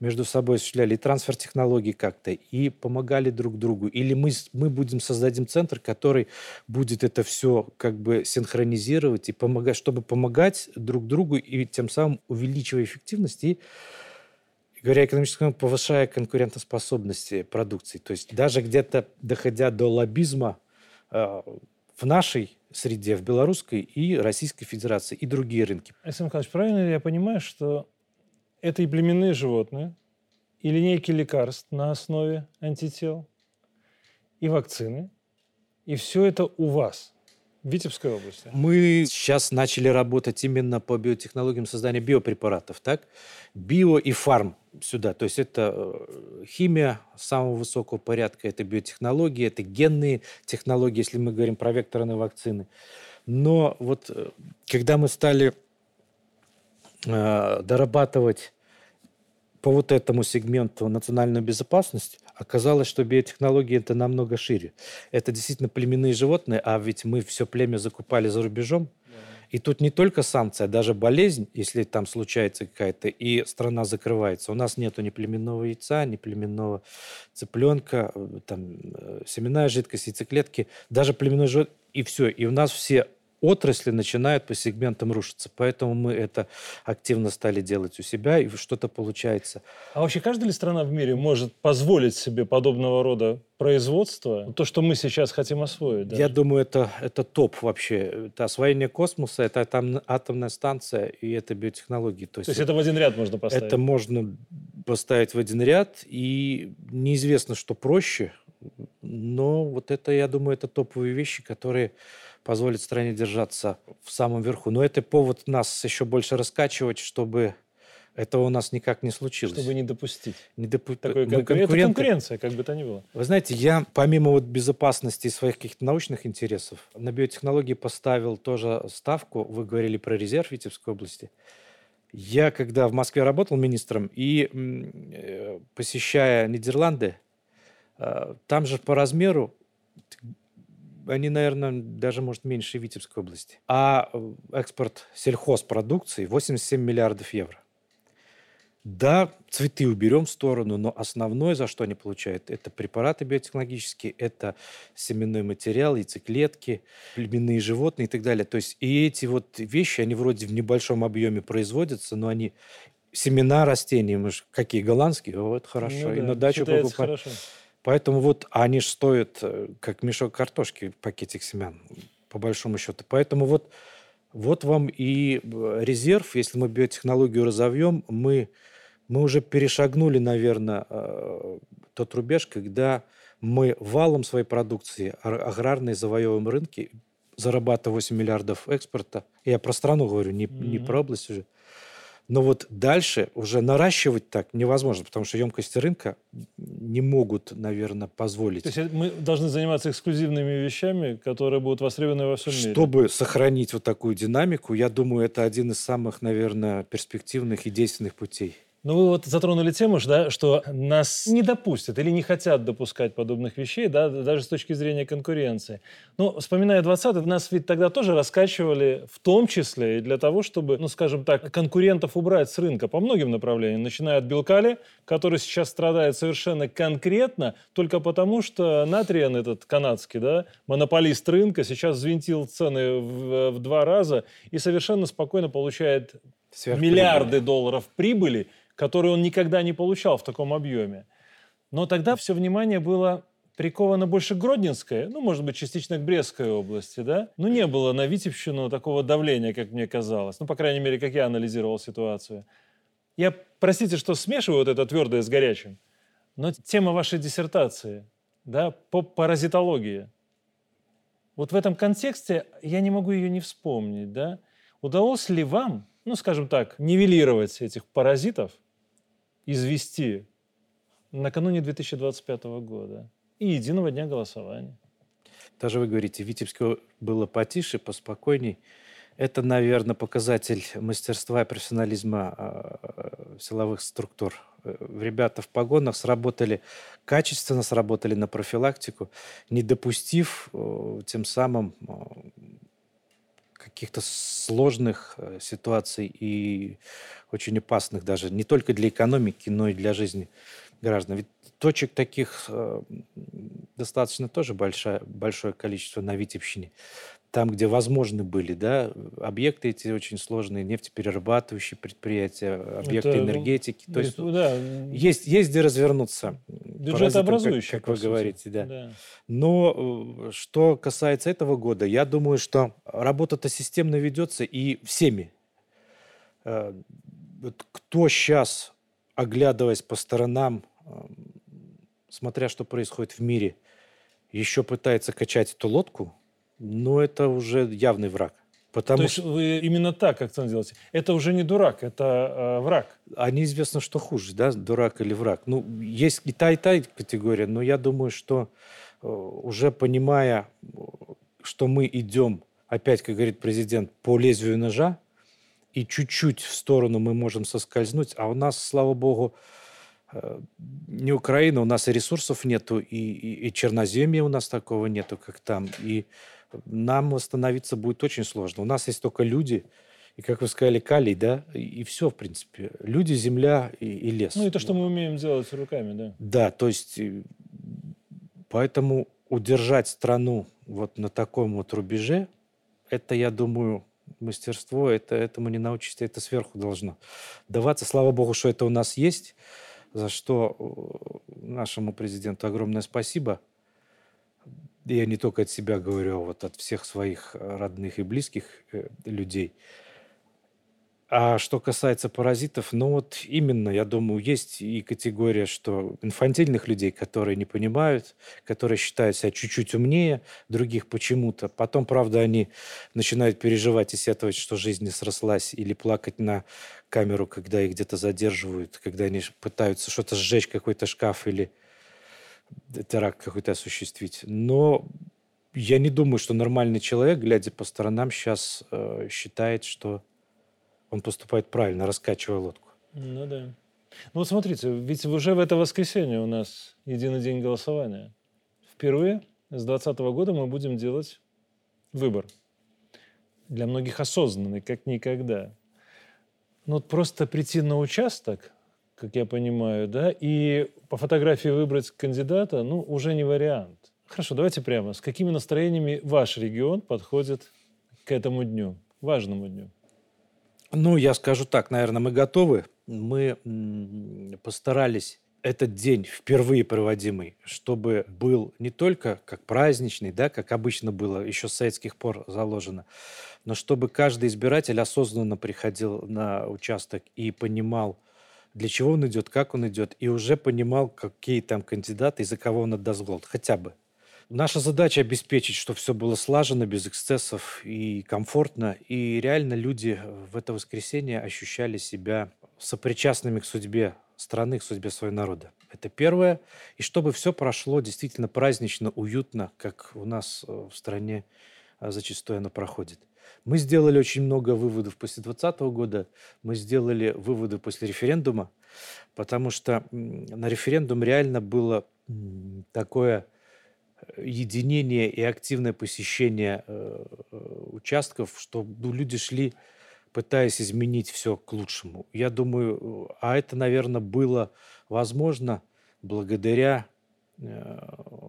между собой осуществляли и трансфер технологий как-то, и помогали друг другу. Или мы, мы будем создадим центр, который будет это все как бы синхронизировать и помогать, чтобы помогать друг другу и тем самым увеличивая эффективность и говоря экономически, повышая конкурентоспособность продукции. То есть даже где-то доходя до лоббизма э, в нашей среде, в белорусской и Российской Федерации, и другие рынки. Александр Михайлович, правильно ли я понимаю, что это и племенные животные, и линейки лекарств на основе антител, и вакцины, и все это у вас – в Витебской области? Мы сейчас начали работать именно по биотехнологиям создания биопрепаратов, так? Био и фарм сюда. То есть это э, химия самого высокого порядка, это биотехнологии, это генные технологии, если мы говорим про векторные вакцины. Но вот э, когда мы стали э, дорабатывать по вот этому сегменту национальную безопасность, оказалось, что биотехнологии это намного шире. Это действительно племенные животные, а ведь мы все племя закупали за рубежом. И тут не только санкция, а даже болезнь, если там случается какая-то, и страна закрывается. У нас нету ни племенного яйца, ни племенного цыпленка, э, там, э, семенная жидкость, яйцеклетки, даже племенной живот, и все. И у нас все отрасли начинают по сегментам рушиться. Поэтому мы это активно стали делать у себя, и что-то получается. А вообще каждая ли страна в мире может позволить себе подобного рода производство, то, что мы сейчас хотим освоить? Даже? Я думаю, это, это топ вообще. Это освоение космоса, это там атомная станция и это биотехнологии. То есть, то есть это в один ряд можно поставить? Это можно поставить в один ряд, и неизвестно, что проще, но вот это, я думаю, это топовые вещи, которые позволит стране держаться в самом верху. Но это повод нас еще больше раскачивать, чтобы этого у нас никак не случилось. Чтобы не допустить. Не допу... Такой конкурен... конкуренты... Это конкуренция, как бы то ни было. Вы знаете, я помимо вот безопасности и своих каких-то научных интересов на биотехнологии поставил тоже ставку. Вы говорили про резерв Витебской области. Я когда в Москве работал министром и э, посещая Нидерланды, э, там же по размеру они, наверное, даже, может, меньше Витебской области. А э, экспорт сельхозпродукции 87 миллиардов евро. Да, цветы уберем в сторону, но основное, за что они получают, это препараты биотехнологические, это семенной материал, яйцеклетки, племенные животные и так далее. То есть и эти вот вещи, они вроде в небольшом объеме производятся, но они семена растений, мы же какие голландские, вот хорошо, ну, да, и на дачу покупаем. Хорошо. Поэтому вот они же стоят э, как мешок картошки, пакетик семян, по большому счету. Поэтому вот, вот вам и э, резерв, если мы биотехнологию разовьем, мы, мы уже перешагнули, наверное, э, тот рубеж, когда мы валом своей продукции аграрной завоевываем рынки, зарабатывая 8 миллиардов экспорта. Я про страну говорю, не, mm-hmm. не про область уже. Но вот дальше уже наращивать так невозможно, потому что емкости рынка не могут, наверное, позволить. То есть мы должны заниматься эксклюзивными вещами, которые будут востребованы во всем мире. Чтобы сохранить вот такую динамику, я думаю, это один из самых, наверное, перспективных и действенных путей. Ну, вы вот затронули тему, да, что нас не допустят или не хотят допускать подобных вещей, да, даже с точки зрения конкуренции. Но, вспоминая 20 нас ведь тогда тоже раскачивали, в том числе и для того, чтобы, ну, скажем так, конкурентов убрать с рынка по многим направлениям, начиная от Белкали, который сейчас страдает совершенно конкретно, только потому, что Натриен, этот канадский, да, монополист рынка, сейчас взвинтил цены в, в два раза и совершенно спокойно получает миллиарды долларов прибыли, который он никогда не получал в таком объеме. Но тогда все внимание было приковано больше к Гродненской, ну, может быть, частично к Брестской области, да? Но не было на Витебщину такого давления, как мне казалось. Ну, по крайней мере, как я анализировал ситуацию. Я, простите, что смешиваю вот это твердое с горячим, но тема вашей диссертации, да, по паразитологии. Вот в этом контексте я не могу ее не вспомнить, да? Удалось ли вам, ну, скажем так, нивелировать этих паразитов – извести накануне 2025 года и единого дня голосования. Даже вы говорите, Витебске было потише, поспокойней. Это, наверное, показатель мастерства и профессионализма э, силовых структур. Э, ребята в погонах сработали качественно, сработали на профилактику, не допустив э, тем самым каких-то сложных э, ситуаций и очень опасных даже не только для экономики, но и для жизни граждан. Ведь точек таких э, достаточно тоже большое, большое количество на Витебщине. Там, где возможны были, да, объекты эти очень сложные, нефтеперерабатывающие предприятия, объекты Это, энергетики. То есть, да, есть, есть где развернуться. Бюджетообразующие. Как, как вы говорите, да. да. Но э, что касается этого года, я думаю, что работа-то системно ведется и всеми. Э, кто сейчас, оглядываясь по сторонам, смотря что происходит в мире, еще пытается качать эту лодку, ну, это уже явный враг. Потому То есть что... вы именно так акцент делаете. Это уже не дурак, это э, враг. А неизвестно, что хуже, да, дурак или враг. Ну, есть и та, и та категория, но я думаю, что э, уже понимая, что мы идем, опять, как говорит президент, по лезвию ножа, и чуть-чуть в сторону мы можем соскользнуть, а у нас, слава богу, Э, не Украина, у нас и ресурсов нету, и, и, и черноземья у нас такого нету, как там. И нам восстановиться будет очень сложно. У нас есть только люди, и, как вы сказали, калий, да, и, все, в принципе. Люди, земля и, и лес. Ну, и то, что мы умеем делать руками, да. Да, то есть, э, поэтому удержать страну вот на таком вот рубеже, это, я думаю, мастерство, это, этому не научишься, это сверху должно даваться. Слава богу, что это у нас есть за что э, нашему президенту огромное спасибо. Я не только от себя говорю, а вот от всех своих родных и близких э, людей – а что касается паразитов, ну вот именно, я думаю, есть и категория, что инфантильных людей, которые не понимают, которые считают себя чуть-чуть умнее других почему-то. Потом, правда, они начинают переживать и сетовать, что жизнь не срослась, или плакать на камеру, когда их где-то задерживают, когда они пытаются что-то сжечь, какой-то шкаф или теракт какой-то осуществить. Но я не думаю, что нормальный человек, глядя по сторонам, сейчас э, считает, что он поступает правильно, раскачивая лодку. Ну да. Ну вот смотрите, ведь уже в это воскресенье у нас единый день голосования. Впервые с 2020 года мы будем делать выбор. Для многих осознанный, как никогда. Ну вот просто прийти на участок, как я понимаю, да, и по фотографии выбрать кандидата, ну, уже не вариант. Хорошо, давайте прямо. С какими настроениями ваш регион подходит к этому дню, важному дню? Ну, я скажу так, наверное, мы готовы. Мы постарались этот день, впервые проводимый, чтобы был не только как праздничный, да, как обычно было, еще с советских пор заложено, но чтобы каждый избиратель осознанно приходил на участок и понимал, для чего он идет, как он идет, и уже понимал, какие там кандидаты и за кого он отдаст голод, хотя бы. Наша задача обеспечить, чтобы все было слажено, без эксцессов и комфортно. И реально люди в это воскресенье ощущали себя сопричастными к судьбе страны, к судьбе своего народа. Это первое. И чтобы все прошло действительно празднично, уютно, как у нас э, в стране э, зачастую оно проходит. Мы сделали очень много выводов после 2020 года. Мы сделали выводы после референдума, потому что на референдум реально было такое единение и активное посещение э, э, участков, что ну, люди шли, пытаясь изменить все к лучшему. Я думаю, а это, наверное, было возможно благодаря э,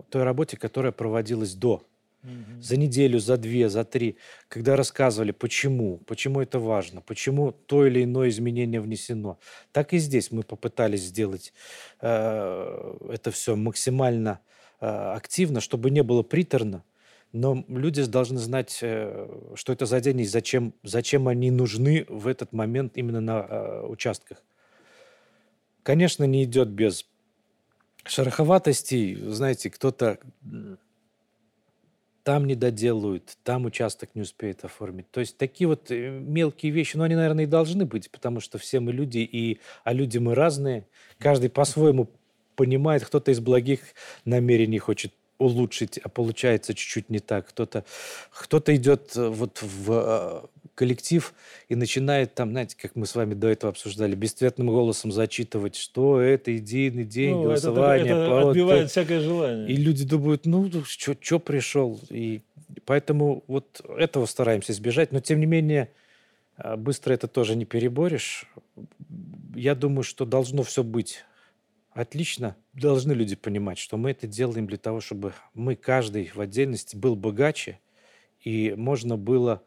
той работе, которая проводилась до. Угу. За неделю, за две, за три, когда рассказывали, почему, почему это важно, почему то или иное изменение внесено. Так и здесь мы попытались сделать э, это все максимально Э, активно, чтобы не было приторно. Но люди должны знать, э, что это за день и зачем, зачем они нужны в этот момент именно на э, участках. Конечно, не идет без шероховатостей. Знаете, кто-то там не доделают, там участок не успеет оформить. То есть такие вот мелкие вещи, но они, наверное, и должны быть, потому что все мы люди, и, а люди мы разные. Каждый по-своему понимает, кто-то из благих намерений хочет улучшить, а получается чуть-чуть не так. Кто-то кто идет э, вот в э, коллектив и начинает там, знаете, как мы с вами до этого обсуждали, бесцветным голосом зачитывать, что это единый день ну, голосования. Это, это отбивает всякое желание. И люди думают, ну, что пришел? И Поэтому вот этого стараемся избежать. Но, тем не менее, а, быстро это тоже не переборешь. Я думаю, что должно все быть отлично. Должны люди понимать, что мы это делаем для того, чтобы мы, каждый в отдельности, был богаче, и можно было...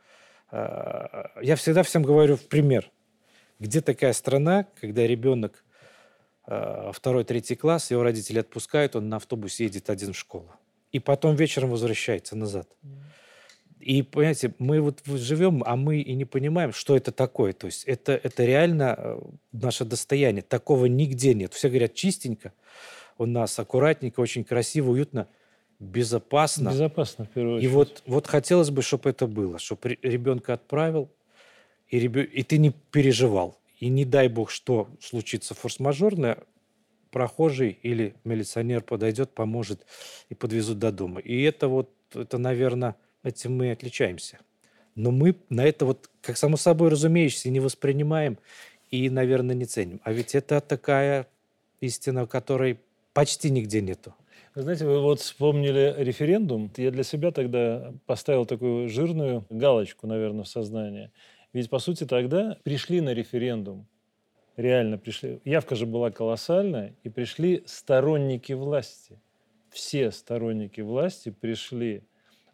А, я всегда всем говорю в пример. Где такая страна, когда ребенок а, второй, третий класс, его родители отпускают, он на автобусе едет один в школу. И потом вечером возвращается назад. И, понимаете, мы вот живем, а мы и не понимаем, что это такое. То есть это, это реально э, наше достояние. Такого нигде нет. Все говорят чистенько у нас, аккуратненько, очень красиво, уютно, безопасно. Безопасно, в первую очередь. И вот, вот хотелось бы, чтобы это было, чтобы ребенка отправил, и, ребен... и ты не переживал. И не дай бог, что случится форс-мажорное, прохожий или милиционер подойдет, поможет и подвезут до дома. И это вот, это, наверное, этим мы отличаемся. Но мы на это вот, как само собой разумеющееся, не воспринимаем и, наверное, не ценим. А ведь это такая истина, которой почти нигде нету. Знаете, вы вот вспомнили референдум. Я для себя тогда поставил такую жирную галочку, наверное, в сознании. Ведь, по сути, тогда пришли на референдум. Реально пришли. Явка же была колоссальная, и пришли сторонники власти. Все сторонники власти пришли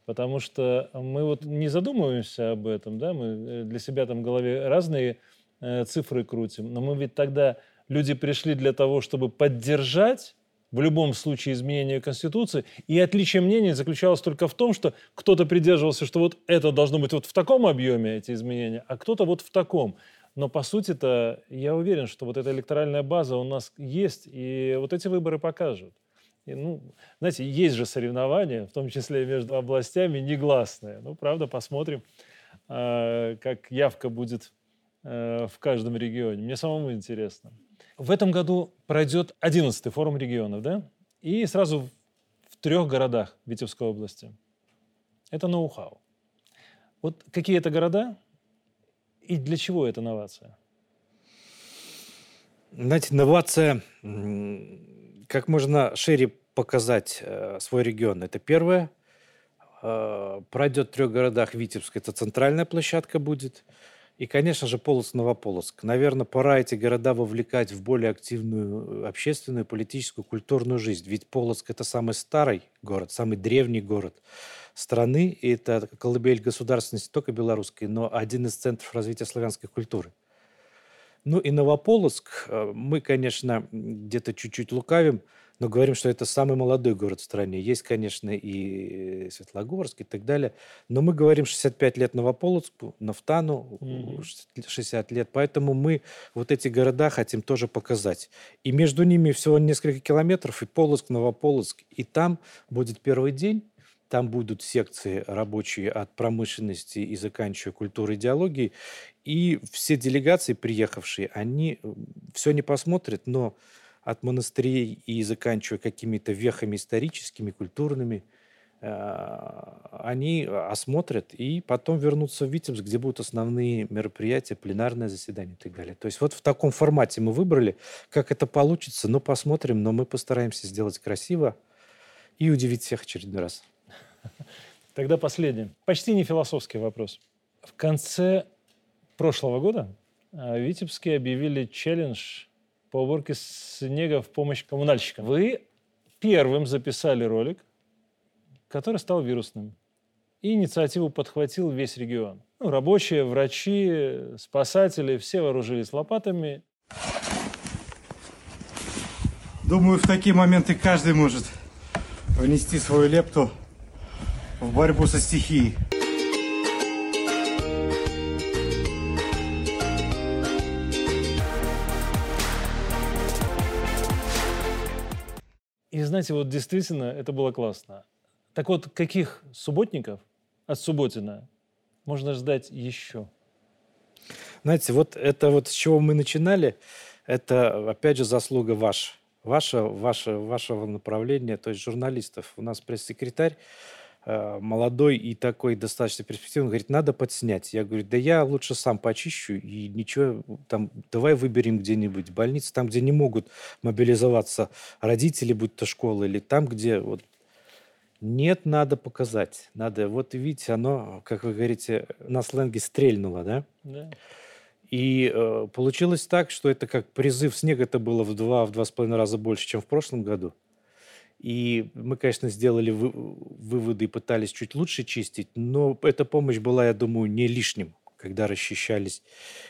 потому что мы вот не задумываемся об этом, да, мы э, для себя там в голове разные э, цифры крутим, но мы ведь тогда, люди пришли для того, чтобы поддержать в любом случае изменение Конституции, и отличие мнений заключалось только в том, что кто-то придерживался, что вот это должно быть вот в таком объеме, эти изменения, а кто-то вот в таком. Но по сути-то я уверен, что вот эта электоральная база у нас есть, и вот эти выборы покажут. И, ну, знаете, есть же соревнования, в том числе между областями, негласные. Ну, правда, посмотрим, э, как явка будет э, в каждом регионе. Мне самому интересно. В этом году пройдет 11-й форум регионов, да? И сразу в трех городах Витебской области. Это ноу-хау. Вот какие это города и для чего эта новация? Знаете, новация как можно шире показать э, свой регион. Это первое. Э, пройдет в трех городах Витебск, это центральная площадка будет. И, конечно же, Полоцк-Новополоцк. Наверное, пора эти города вовлекать в более активную общественную, политическую, культурную жизнь. Ведь Полоцк – это самый старый город, самый древний город страны. И это колыбель государственности, только белорусской, но один из центров развития славянской культуры. Ну и Новополоцк, э, мы, конечно, где-то чуть-чуть лукавим, но говорим, что это самый молодой город в стране. Есть, конечно, и Светлогорск и так далее. Но мы говорим 65 лет Новополоцку, Нафтану, 60 лет. Поэтому мы вот эти города хотим тоже показать. И между ними всего несколько километров, и Полоцк, Новополоцк. И там будет первый день, там будут секции рабочие от промышленности и заканчивая культурой идеологией. И все делегации, приехавшие, они все не посмотрят, но от монастырей и заканчивая какими-то вехами историческими, культурными, а, они осмотрят и потом вернутся в Витебск, где будут основные мероприятия, пленарное заседание и так далее. То есть вот в таком формате мы выбрали. Как это получится, ну посмотрим, но мы постараемся сделать красиво и удивить всех очередной раз. Тогда последний. Почти не философский вопрос. В конце прошлого года а, в Витебске объявили челлендж по уборке снега в помощь коммунальщикам. Вы первым записали ролик, который стал вирусным. И инициативу подхватил весь регион. Ну, рабочие, врачи, спасатели, все вооружились лопатами. Думаю, в такие моменты каждый может внести свою лепту в борьбу со стихией. И знаете, вот действительно это было классно. Так вот, каких субботников от Субботина можно ждать еще? Знаете, вот это вот с чего мы начинали, это опять же заслуга ваша, ваша, ваша, вашего направления, то есть журналистов. У нас пресс-секретарь молодой и такой достаточно перспективный, говорит, надо подснять. Я говорю, да я лучше сам почищу и ничего, там, давай выберем где-нибудь больницу, там, где не могут мобилизоваться родители, будь то школа, или там, где вот... Нет, надо показать. Надо, вот видите, оно, как вы говорите, на сленге стрельнуло, да? Да. И э, получилось так, что это как призыв снега это было в два, в два с половиной раза больше, чем в прошлом году. И мы, конечно, сделали вы, выводы и пытались чуть лучше чистить, но эта помощь была, я думаю, не лишним, когда расчищались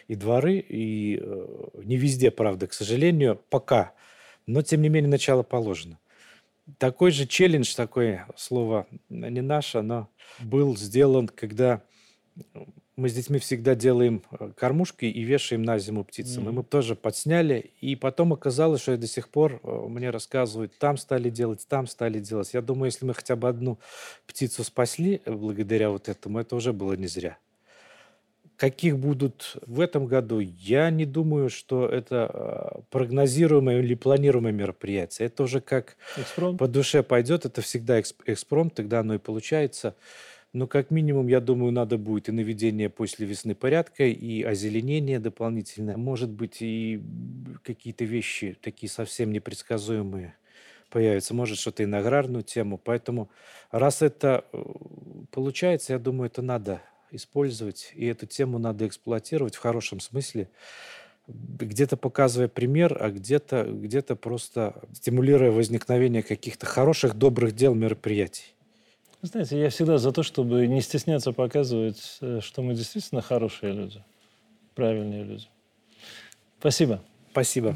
и дворы, и э, не везде, правда, к сожалению, пока. Но, тем не менее, начало положено. Такой же челлендж, такое слово не наше, но был сделан, когда мы с детьми всегда делаем э, кормушки и вешаем на зиму птицам. Mm-hmm. И мы тоже подсняли. И потом оказалось, что я до сих пор э, мне рассказывают, там стали делать, там стали делать. Я думаю, если мы хотя бы одну птицу спасли э, благодаря вот этому, это уже было не зря. Каких будут в этом году, я не думаю, что это прогнозируемое или планируемое мероприятие. Это уже как экспромт. по душе пойдет, это всегда экспромт, тогда оно и получается. Но как минимум, я думаю, надо будет и наведение после весны порядка, и озеленение дополнительное. Может быть, и какие-то вещи такие совсем непредсказуемые появятся. Может, что-то и на аграрную тему. Поэтому, раз это э, получается, я думаю, это надо использовать, и эту тему надо эксплуатировать в хорошем смысле, где-то показывая пример, а где-то где просто стимулируя возникновение каких-то хороших, добрых дел, мероприятий. Знаете, я всегда за то, чтобы не стесняться показывать, э, что мы действительно хорошие люди, правильные люди. Спасибо. Спасибо.